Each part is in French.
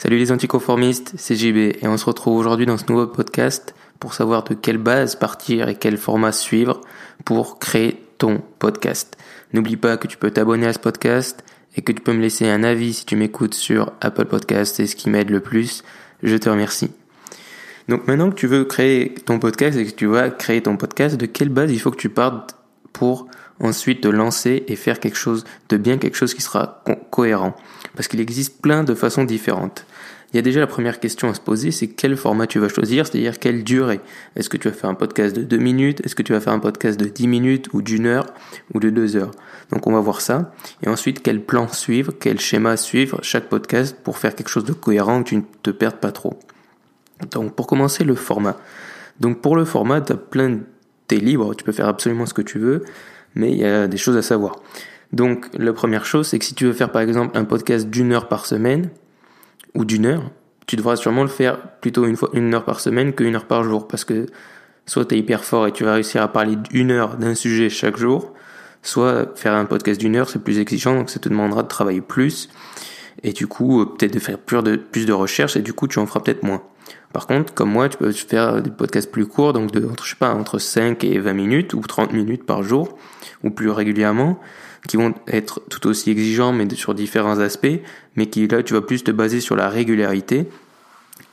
Salut les anticonformistes, c'est JB et on se retrouve aujourd'hui dans ce nouveau podcast pour savoir de quelle base partir et quel format suivre pour créer ton podcast. N'oublie pas que tu peux t'abonner à ce podcast et que tu peux me laisser un avis si tu m'écoutes sur Apple Podcast, c'est ce qui m'aide le plus. Je te remercie. Donc maintenant que tu veux créer ton podcast et que tu vas créer ton podcast, de quelle base il faut que tu partes pour ensuite te lancer et faire quelque chose de bien, quelque chose qui sera cohérent. Parce qu'il existe plein de façons différentes. Il y a déjà la première question à se poser, c'est quel format tu vas choisir, c'est-à-dire quelle durée? Est-ce que tu vas faire un podcast de 2 minutes, est-ce que tu vas faire un podcast de 10 minutes ou d'une heure ou de 2 heures? Donc on va voir ça. Et ensuite, quel plan suivre, quel schéma suivre chaque podcast pour faire quelque chose de cohérent, que tu ne te perdes pas trop. Donc pour commencer, le format. Donc pour le format, tu as plein de... T'es libre, tu peux faire absolument ce que tu veux mais il y a des choses à savoir. Donc la première chose, c'est que si tu veux faire par exemple un podcast d'une heure par semaine, ou d'une heure, tu devras sûrement le faire plutôt une, fois, une heure par semaine qu'une heure par jour, parce que soit tu es hyper fort et tu vas réussir à parler d'une heure d'un sujet chaque jour, soit faire un podcast d'une heure, c'est plus exigeant, donc ça te demandera de travailler plus, et du coup peut-être de faire plus de, plus recherches, et du coup tu en feras peut-être moins. Par contre, comme moi, tu peux faire des podcasts plus courts, donc de, je sais pas, entre 5 et 20 minutes ou 30 minutes par jour, ou plus régulièrement, qui vont être tout aussi exigeants, mais sur différents aspects, mais qui là, tu vas plus te baser sur la régularité,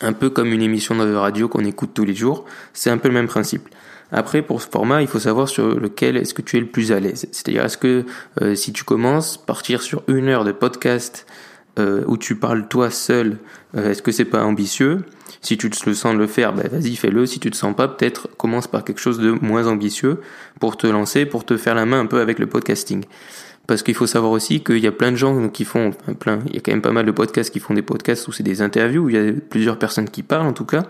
un peu comme une émission de radio qu'on écoute tous les jours, c'est un peu le même principe. Après, pour ce format, il faut savoir sur lequel est-ce que tu es le plus à l'aise. C'est-à-dire, est-ce que euh, si tu commences, partir sur une heure de podcast euh, où tu parles toi seul, euh, est-ce que c'est pas ambitieux? Si tu te sens le faire, ben vas-y fais-le. Si tu te sens pas, peut-être commence par quelque chose de moins ambitieux pour te lancer, pour te faire la main un peu avec le podcasting. Parce qu'il faut savoir aussi qu'il y a plein de gens qui font, plein, il y a quand même pas mal de podcasts qui font des podcasts où c'est des interviews, où il y a plusieurs personnes qui parlent en tout cas.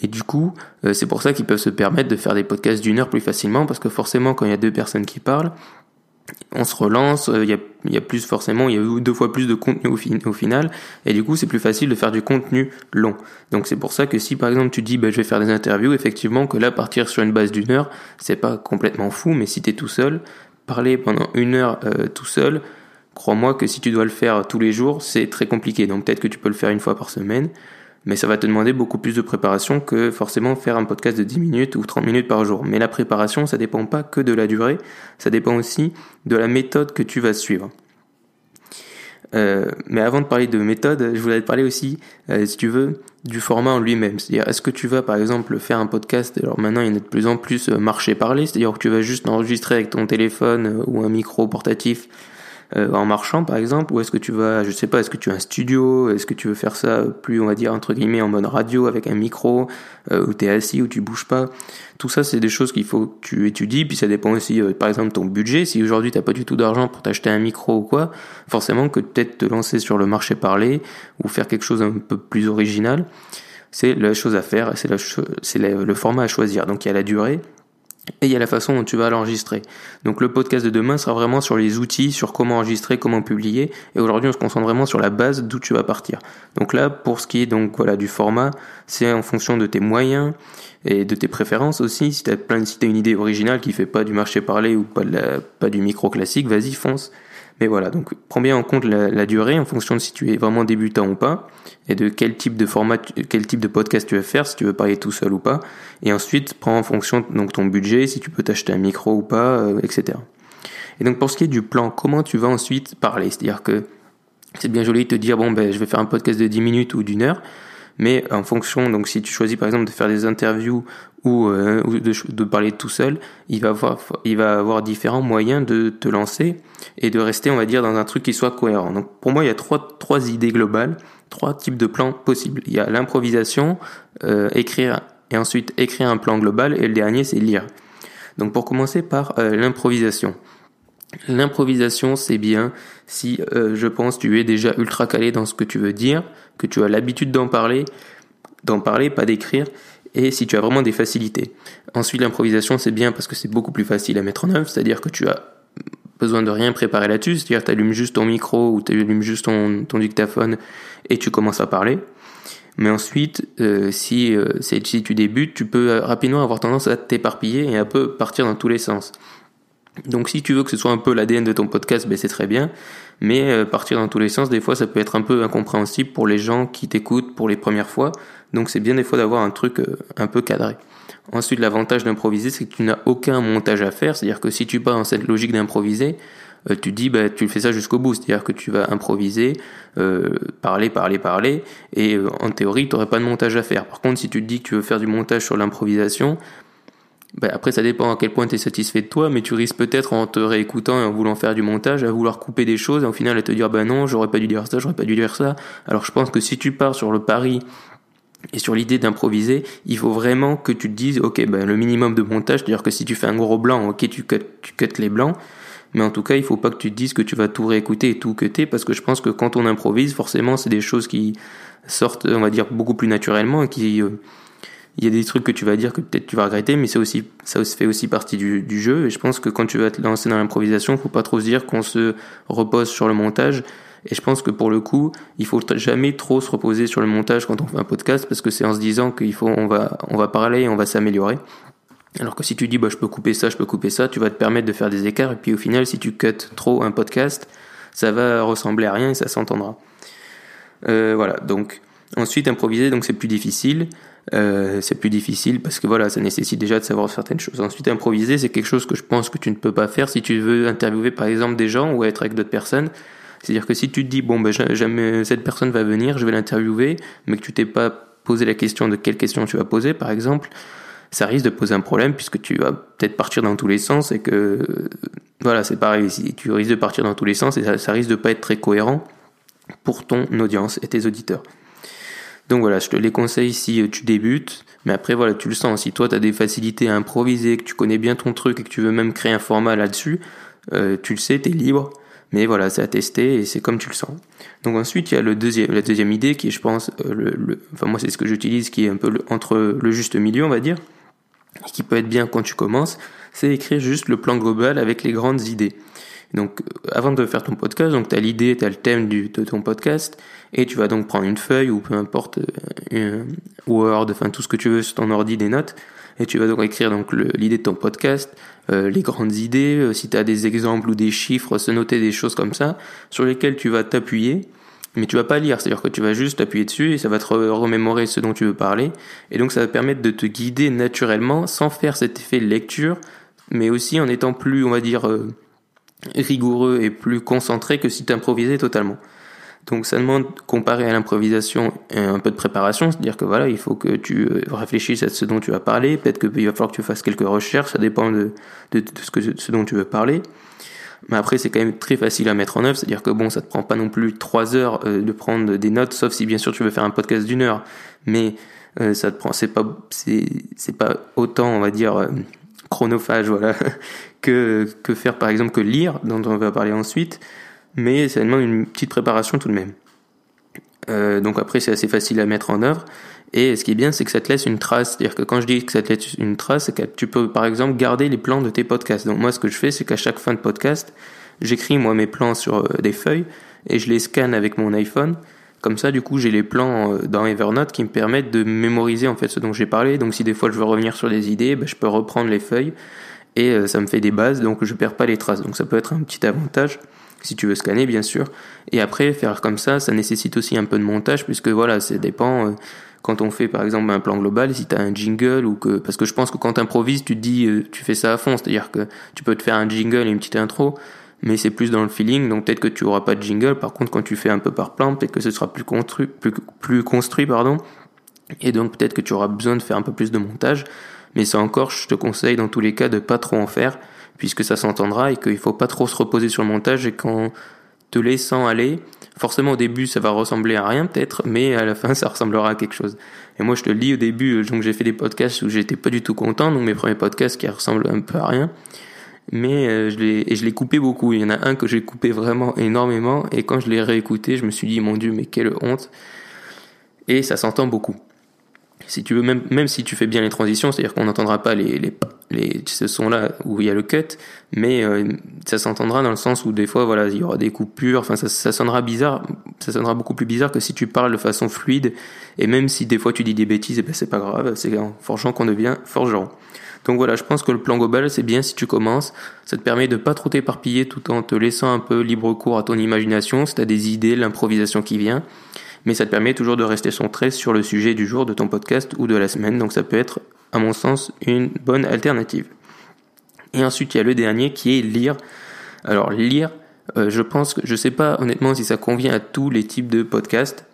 Et du coup, euh, c'est pour ça qu'ils peuvent se permettre de faire des podcasts d'une heure plus facilement, parce que forcément, quand il y a deux personnes qui parlent, on se relance, euh, il y, a, plus forcément, il y a eu deux fois plus de contenu au, final, et du coup c'est plus facile de faire du contenu long. Donc c'est pour ça que si par exemple tu dis bah, je vais faire des interviews, effectivement que là partir sur une base d'une heure, c'est pas complètement fou, mais si tu es tout seul, parler pendant une heure euh, tout seul, crois-moi que si tu dois le faire tous les jours, c'est très compliqué. Donc peut-être que tu peux le faire une fois par semaine, mais ça va te demander beaucoup plus de préparation que forcément faire un podcast de 10 minutes ou 30 minutes par jour. Mais la préparation, ça dépend pas que de la durée, ça dépend aussi de la méthode que tu vas suivre. Euh, mais avant de parler de méthode, je voulais te parler aussi, euh, si tu veux, du format en lui-même. C'est-à-dire, est-ce que tu vas, par exemple, faire un podcast Alors maintenant, il y en a de plus en plus euh, marché-parler, c'est-à-dire que tu vas juste enregistrer avec ton téléphone ou un micro portatif euh, en marchant par exemple ou est-ce que tu vas je sais pas est-ce que tu as un studio est-ce que tu veux faire ça plus on va dire entre guillemets en mode radio avec un micro euh, où tu es assis ou tu bouges pas? Tout ça c'est des choses qu'il faut que tu étudies puis ça dépend aussi euh, par exemple ton budget. Si aujourd'hui t'as pas du tout d'argent pour t'acheter un micro ou quoi forcément que peut-être te lancer sur le marché parler ou faire quelque chose un peu plus original c'est la chose à faire c'est c'est le format à choisir. Donc il y a la durée et il y a la façon dont tu vas l'enregistrer. Donc le podcast de demain sera vraiment sur les outils, sur comment enregistrer, comment publier. Et aujourd'hui, on se concentre vraiment sur la base d'où tu vas partir. Donc là, pour ce qui est donc voilà du format, c'est en fonction de tes moyens et de tes préférences aussi. Si tu as plein, si as une idée originale qui fait pas du marché parlé ou pas, de la, pas du micro classique, vas-y fonce. Mais voilà, donc prends bien en compte la, durée en fonction de si tu es vraiment débutant ou pas, et de quel type de format, quel type de podcast tu veux faire, si tu veux parler tout seul ou pas. Et ensuite, prends en fonction donc ton budget, si tu peux t'acheter un micro ou pas, euh, etc. Et donc pour ce qui est du plan, comment tu vas ensuite parler? C'est-à-dire que c'est bien joli de te dire bon ben je vais faire un podcast de 10 minutes ou d'une heure, mais en fonction, donc si tu choisis par exemple de faire des interviews ou, euh, de, parler tout seul, il va avoir, il différents moyens de te lancer et de rester, on va dire, dans un truc qui soit cohérent. Donc pour moi, il y a trois, trois idées globales, trois types de plans possibles. Il y a l'improvisation, euh, écrire et ensuite écrire un plan global et le dernier c'est lire. Donc pour commencer par euh, l'improvisation. L'improvisation, c'est bien si, euh, je pense, tu es déjà ultra calé dans ce que tu veux dire, que tu as l'habitude d'en parler, d'en parler, pas d'écrire, et si tu as vraiment des facilités. Ensuite, l'improvisation, c'est bien parce que c'est beaucoup plus facile à mettre en œuvre, c'est-à-dire que tu as besoin de rien préparer là-dessus, c'est-à-dire tu allumes juste ton micro ou tu allumes juste ton, dictaphone et tu commences à parler. Mais ensuite, euh, si, euh, si tu débutes, tu peux rapidement avoir tendance à t'éparpiller et un peu partir dans tous les sens. Donc si tu veux que ce soit un peu l'ADN de ton podcast, ben c'est très bien. mais euh, partir dans tous les sens, des fois, ça peut être un peu incompréhensible pour les gens qui t'écoutent pour les premières fois. Donc c'est bien des fois d'avoir un truc euh, un peu cadré. Ensuite, l'avantage d'improviser, c'est que tu n'as aucun montage à faire. C'est-à-dire que si tu pars dans cette logique d'improviser, euh, tu dis bah tu fais ça jusqu'au bout, c'est-à-dire que tu vas improviser, parler, parler, parler, et en théorie tu n'aurais pas de montage à faire. Par contre, si tu te dis que tu veux faire du montage sur l'improvisation, bah, après ça dépend à quel point tu es satisfait de toi, mais tu risques peut-être en te réécoutant et en voulant faire du montage à vouloir couper des choses et au final à te dire bah non j'aurais pas dû dire ça, j'aurais pas dû dire ça. Alors je pense que si tu pars sur le pari et sur l'idée d'improviser, il faut vraiment que tu te dises, ok, ben le minimum de montage, c'est-à-dire que si tu fais un gros blanc, ok, tu cut, tu cut les blancs, mais en tout cas, il faut pas que tu te dises que tu vas tout réécouter et tout cutter, parce que je pense que quand on improvise, forcément, c'est des choses qui sortent, on va dire, beaucoup plus naturellement, et qui, euh, il y a des trucs que tu vas dire que peut-être tu vas regretter, mais c'est aussi, ça fait aussi partie du, jeu, et je pense que quand tu vas te lancer dans l'improvisation, faut pas trop se dire qu'on se repose sur le montage, et je pense que pour le coup, il faut jamais trop se reposer sur le montage quand on fait un podcast, parce que c'est en se disant qu'il faut, on va, on va parler et on va s'améliorer. Alors que si tu dis bah je peux couper ça, je peux couper ça, tu vas te permettre de faire des écarts et puis au final si tu cuts trop un podcast, ça va ressembler à rien et ça s'entendra. Euh, voilà, donc ensuite improviser donc c'est plus difficile. Euh, c'est plus difficile parce que voilà, ça nécessite déjà de savoir certaines choses. Ensuite, improviser, c'est quelque chose que je pense que tu ne peux pas faire si tu veux interviewer par exemple des gens ou être avec d'autres personnes. C'est-à-dire que si tu te dis bon ben jamais cette personne va venir, je vais l'interviewer, mais que tu t'es pas posé la question de quelle question tu vas poser par exemple, ça risque de poser un problème puisque tu vas peut-être partir dans tous les sens et que voilà, c'est pareil ici, tu risques de partir dans tous les sens et ça, ça risque de pas être très cohérent pour ton audience et tes auditeurs. Donc voilà, je te les conseille si tu débutes, mais après voilà, tu le sens, si toi tu as des facilités à improviser, que tu connais bien ton truc et que tu veux même créer un format là-dessus, euh, tu le sais, tu es libre, mais voilà, c'est à tester et c'est comme tu le sens. Donc ensuite, il y a le deuxième, la deuxième idée qui est, je pense, euh, le, enfin moi c'est ce que j'utilise, qui est un peu entre le juste milieu, on va dire, qui peut être bien quand tu commences, c'est écrire juste le plan global avec les grandes idées. Donc, euh, avant de faire ton podcast, donc as l'idée, tu as le thème du, de ton podcast, et tu vas donc prendre une feuille ou peu importe, euh, Word, enfin tout ce que tu veux sur ton ordi, des notes, et tu vas donc écrire donc l'idée de ton podcast, euh, les grandes idées, euh, si tu as des exemples ou des chiffres, se noter des choses comme ça, sur lesquelles tu vas t'appuyer, mais tu vas pas lire, c'est-à-dire que tu vas juste appuyer dessus et ça va te remémorer ce dont tu veux parler, et donc ça va permettre de te guider naturellement sans faire cet effet lecture, mais aussi en étant plus, on va dire, euh, rigoureux et plus concentré que si tu improvisais totalement. Donc ça demande, comparé à l'improvisation, un peu de préparation, c'est-à-dire que voilà, il faut que tu euh, réfléchisses à ce dont tu vas parler, peut-être qu'il va falloir que tu fasses quelques recherches, ça dépend de, de, ce, que, ce dont tu veux parler. Mais après, c'est quand même très facile à mettre en œuvre, c'est-à-dire que bon, ça te prend pas non plus trois heures euh, de prendre des notes, sauf si bien sûr tu veux faire un podcast d'une heure. Mais euh, ça te prend, c'est pas, c'est, pas autant, on va dire, chronophage, voilà, que faire par exemple que lire, dont on va parler ensuite. Mais ça demande une petite préparation tout de même. donc après, c'est assez facile à mettre en œuvre. Et ce qui est bien, c'est que ça te laisse une trace. C'est-à-dire que quand je dis que ça te laisse une trace, c'est que tu peux, par exemple, garder les plans de tes podcasts. Donc moi, ce que je fais, c'est qu'à chaque fin de podcast, j'écris moi mes plans sur euh, des feuilles et je les scanne avec mon iPhone. Comme ça, du coup, j'ai les plans euh, dans Evernote qui me permettent de mémoriser en fait ce dont j'ai parlé. Donc si des fois je veux revenir sur des idées, ben, je peux reprendre les feuilles et euh, ça me fait des bases, donc je perds pas les traces. Donc ça peut être un petit avantage si tu veux scanner bien sûr. Et après faire comme ça, ça nécessite aussi un peu de montage puisque voilà, ça dépend quand on fait par exemple un plan global, si tu as un jingle ou que parce que je pense que quand tu improvises, tu te dis euh, tu fais ça à fond, c'est-à-dire que tu peux te faire un jingle et une petite intro, mais c'est plus dans le feeling, donc peut-être que tu auras pas de jingle. Par contre, quand tu fais un peu par plan, peut-être que ce sera plus construit, plus, plus construit, pardon. Et donc peut-être que tu auras besoin de faire un peu plus de montage. Mais ça encore, je te conseille dans tous les cas de pas trop en faire, puisque ça s'entendra et qu'il faut pas trop se reposer sur le montage et quand te laissant aller, forcément au début ça va ressembler à rien peut-être, mais à la fin ça ressemblera à quelque chose. Et moi je te le dis au début, euh, donc j'ai fait des podcasts où j'étais pas du tout content, donc mes premiers podcasts qui ressemblent un peu à rien, mais euh, je l'ai et je l'ai coupé beaucoup. Il y en a un que j'ai coupé vraiment énormément, et quand je l'ai réécouté, je me suis dit mon dieu mais quelle honte. Et ça s'entend beaucoup si tu veux, même, même si tu fais bien les transitions, c'est-à-dire qu'on n'entendra pas les, les, les, ce son-là où il y a le cut, mais euh, ça s'entendra dans le sens où des fois, voilà, il y aura des coupures, enfin, ça, ça sonnera bizarre, ça sonnera beaucoup plus bizarre que si tu parles de façon fluide, et même si des fois tu dis des bêtises, et eh ben c'est pas grave, c'est en forgeant qu'on devient forgeron. Donc voilà, je pense que le plan global, c'est bien si tu commences. Ça te permet de pas trop t'éparpiller tout en te laissant un peu libre cours à ton imagination, si tu as des idées, l'improvisation qui vient. Mais ça te permet toujours de rester centré sur le sujet du jour de ton podcast ou de la semaine. Donc ça peut être, à mon sens, une bonne alternative. Et ensuite, il y a le dernier qui est lire. Alors lire, euh, je pense que je sais pas honnêtement si ça convient à tous les types de podcasts.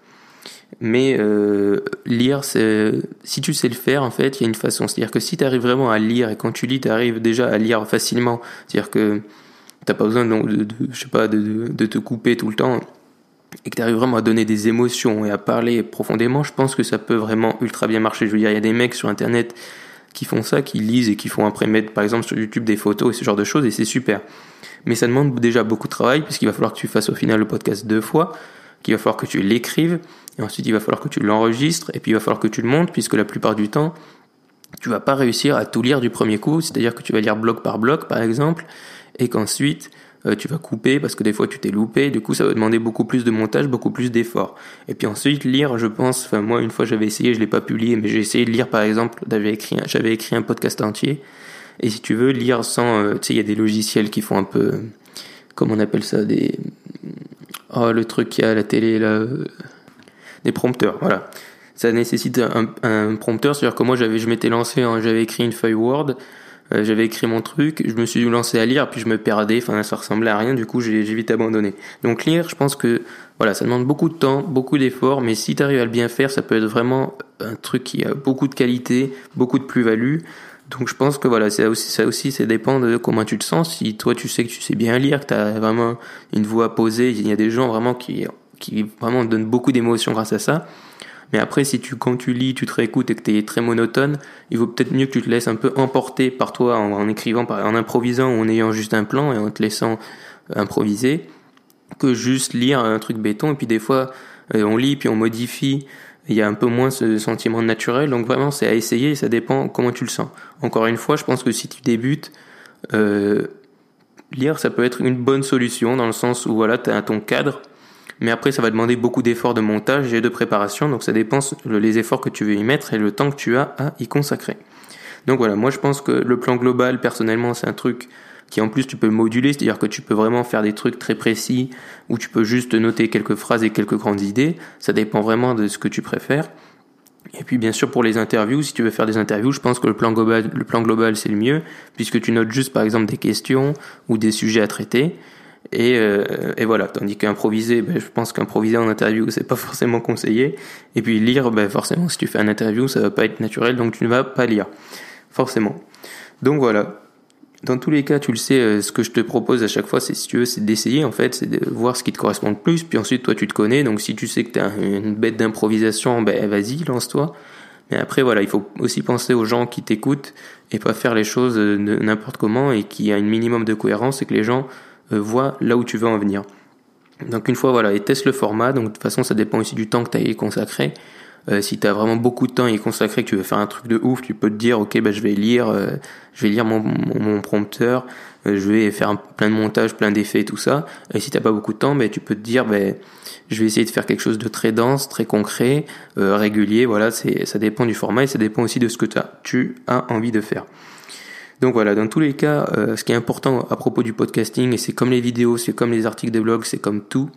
Mais euh, lire, si tu sais le faire, en fait, il y a une façon. C'est-à-dire que si tu arrives vraiment à lire et quand tu lis, tu arrives déjà à lire facilement. C'est-à-dire que t'as pas besoin de, de, je sais pas, de, de, te couper tout le temps et que tu arrives vraiment à donner des émotions et à parler profondément. Je pense que ça peut vraiment ultra bien marcher. Je veux dire, il y a des mecs sur Internet qui font ça, qui lisent et qui font après mettre par exemple sur YouTube des photos et ce genre de choses et c'est super. Mais ça demande déjà beaucoup de travail puisqu'il va falloir que tu fasses au final le podcast deux fois, qu'il va falloir que tu l'écrives et ensuite, il va falloir que tu l'enregistres et puis il va falloir que tu le montes puisque la plupart du temps, tu vas pas réussir à tout lire du premier coup. C'est-à-dire que tu vas lire bloc par bloc, par exemple, et qu'ensuite, euh, tu vas couper parce que des fois tu t'es loupé. Du coup, ça va demander beaucoup plus de montage, beaucoup plus d'efforts. Et puis ensuite, lire, je pense, enfin, moi, une fois j'avais essayé, je l'ai pas publié, mais j'ai essayé de lire, par exemple, j'avais écrit, j'avais écrit un podcast entier. Et si tu veux lire sans, euh, tu sais, il y a des logiciels qui font un peu, comment on appelle ça, des, oh, le truc qui a à la télé, là, des prompteurs, voilà. Ça nécessite un, un prompteur, c'est-à-dire que moi j'avais, je m'étais lancé, j'avais écrit une feuille Word, euh, j'avais écrit mon truc, je me suis lancé à lire, puis je me perdais, enfin ça ressemblait à rien, du coup j'ai vite abandonné. Donc lire, je pense que voilà, ça demande beaucoup de temps, beaucoup d'efforts, mais si tu arrives à le bien faire, ça peut être vraiment un truc qui a beaucoup de qualité, beaucoup de plus-value. Donc je pense que voilà, ça aussi, ça aussi, ça dépend de comment tu te sens. Si toi tu sais que tu sais bien lire, que tu as vraiment une voix posée, il y a des gens vraiment qui qui vraiment donne beaucoup d'émotions grâce à ça. Mais après, si tu, quand tu lis, tu te réécoutes et que tu es très monotone, il vaut peut-être mieux que tu te laisses un peu emporter par toi en, écrivant, en improvisant ou en ayant juste un plan et en te laissant euh, improviser, que juste lire un truc béton. Et puis des fois, euh, on lit puis on modifie. Il y a un peu moins ce sentiment naturel. Donc vraiment, c'est à essayer et ça dépend comment tu le sens. Encore une fois, je pense que si tu débutes, euh, lire, ça peut être une bonne solution dans le sens où voilà, tu as ton cadre mais après, ça va demander beaucoup d'efforts de montage et de préparation. Donc ça dépend les efforts que tu veux y mettre et le temps que tu as à y consacrer. Donc voilà, moi je pense que le plan global, personnellement, c'est un truc qui en plus tu peux moduler, c'est-à-dire que tu peux vraiment faire des trucs très précis ou tu peux juste noter quelques phrases et quelques grandes idées. Ça dépend vraiment de ce que tu préfères. Et puis bien sûr pour les interviews, si tu veux faire des interviews, je pense que le plan global, le plan global c'est le mieux, puisque tu notes juste par exemple des questions ou des sujets à traiter. Et, euh, et voilà, tandis qu'improviser, ben, je pense qu'improviser en interview, c'est pas forcément conseillé. Et puis lire, ben, forcément, si tu fais un interview, ça va pas être naturel, donc tu ne vas pas lire. Forcément. Donc voilà. Dans tous les cas, tu le sais, euh, ce que je te propose à chaque fois, c'est si tu veux, c'est d'essayer en fait, c'est de voir ce qui te correspond le plus. Puis ensuite, toi, tu te connais. Donc si tu sais que tu as une bête d'improvisation, ben vas-y, lance-toi. Mais après, voilà, il faut aussi penser aux gens qui t'écoutent et pas faire les choses euh, n'importe comment et qui a un minimum de cohérence et que les gens vois là où tu veux en venir. Donc une fois voilà, et teste le format, donc de toute façon ça dépend aussi du temps que tu as consacré. Euh, si tu as vraiment beaucoup de temps à y que tu veux faire un truc de ouf, tu peux te dire ok bah, je vais lire, euh, je vais lire mon, mon, prompteur, je vais faire plein de montage, plein d'effets et tout ça. Et si t'as pas beaucoup de temps, bah, tu peux te dire bah, je vais essayer de faire quelque chose de très dense, très concret, régulier. Voilà, c'est ça dépend du format et ça dépend aussi de ce que tu as envie de faire. Donc voilà, dans tous les cas, euh, ce qui est important à propos du podcasting, et c'est comme les vidéos, c'est comme les articles de blog, c'est comme tout,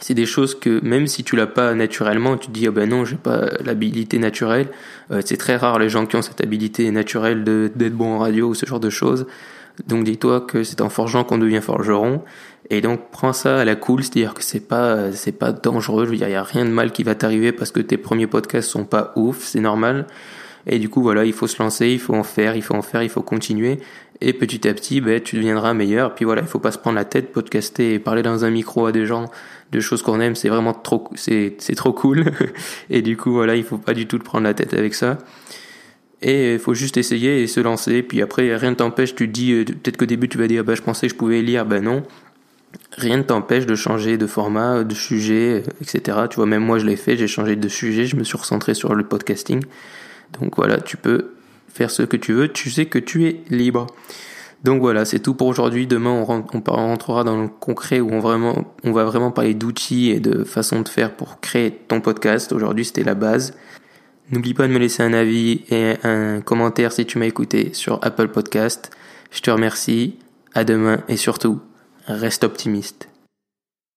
c'est des choses que même si tu l'as pas naturellement, tu te dis oh ben non, j'ai pas l'habilité naturelle. Euh, c'est très rare les gens qui ont cette habilité naturelle de d'être bon en radio ou ce genre de choses. Donc dis-toi que c'est en forgeant qu'on devient forgeron. Et donc prends ça à la cool, c'est-à-dire que c'est pas c'est pas dangereux. Il y a rien de mal qui va t'arriver parce que tes premiers podcasts sont pas ouf, c'est normal. Et du coup, voilà, il faut se lancer, il faut en faire, il faut en faire, il faut continuer. Et petit à petit, ben, tu deviendras meilleur. Puis voilà, il faut pas se prendre la tête, podcaster et parler dans un micro à des gens de choses qu'on aime, c'est vraiment trop, c'est, c'est trop cool. et du coup, voilà, il faut pas du tout te prendre la tête avec ça. Et il faut juste essayer et se lancer. Puis après, rien ne t'empêche, tu te dis, euh, peut-être qu'au début, tu vas dire, bah, je pensais que je pouvais lire, ben non. Rien ne t'empêche de changer de format, de sujet, etc. Tu vois, même moi, je l'ai fait, j'ai changé de sujet, je me suis recentré sur le podcasting. Donc voilà, tu peux faire ce que tu veux, tu sais que tu es libre. Donc voilà, c'est tout pour aujourd'hui. Demain, on, rentrera dans le concret où on, on va vraiment parler d'outils et de façon de faire pour créer ton podcast. Aujourd'hui, c'était la base. N'oublie pas de me laisser un avis et un commentaire si tu m'as écouté sur Apple Podcast. Je te remercie. À demain et surtout, reste optimiste.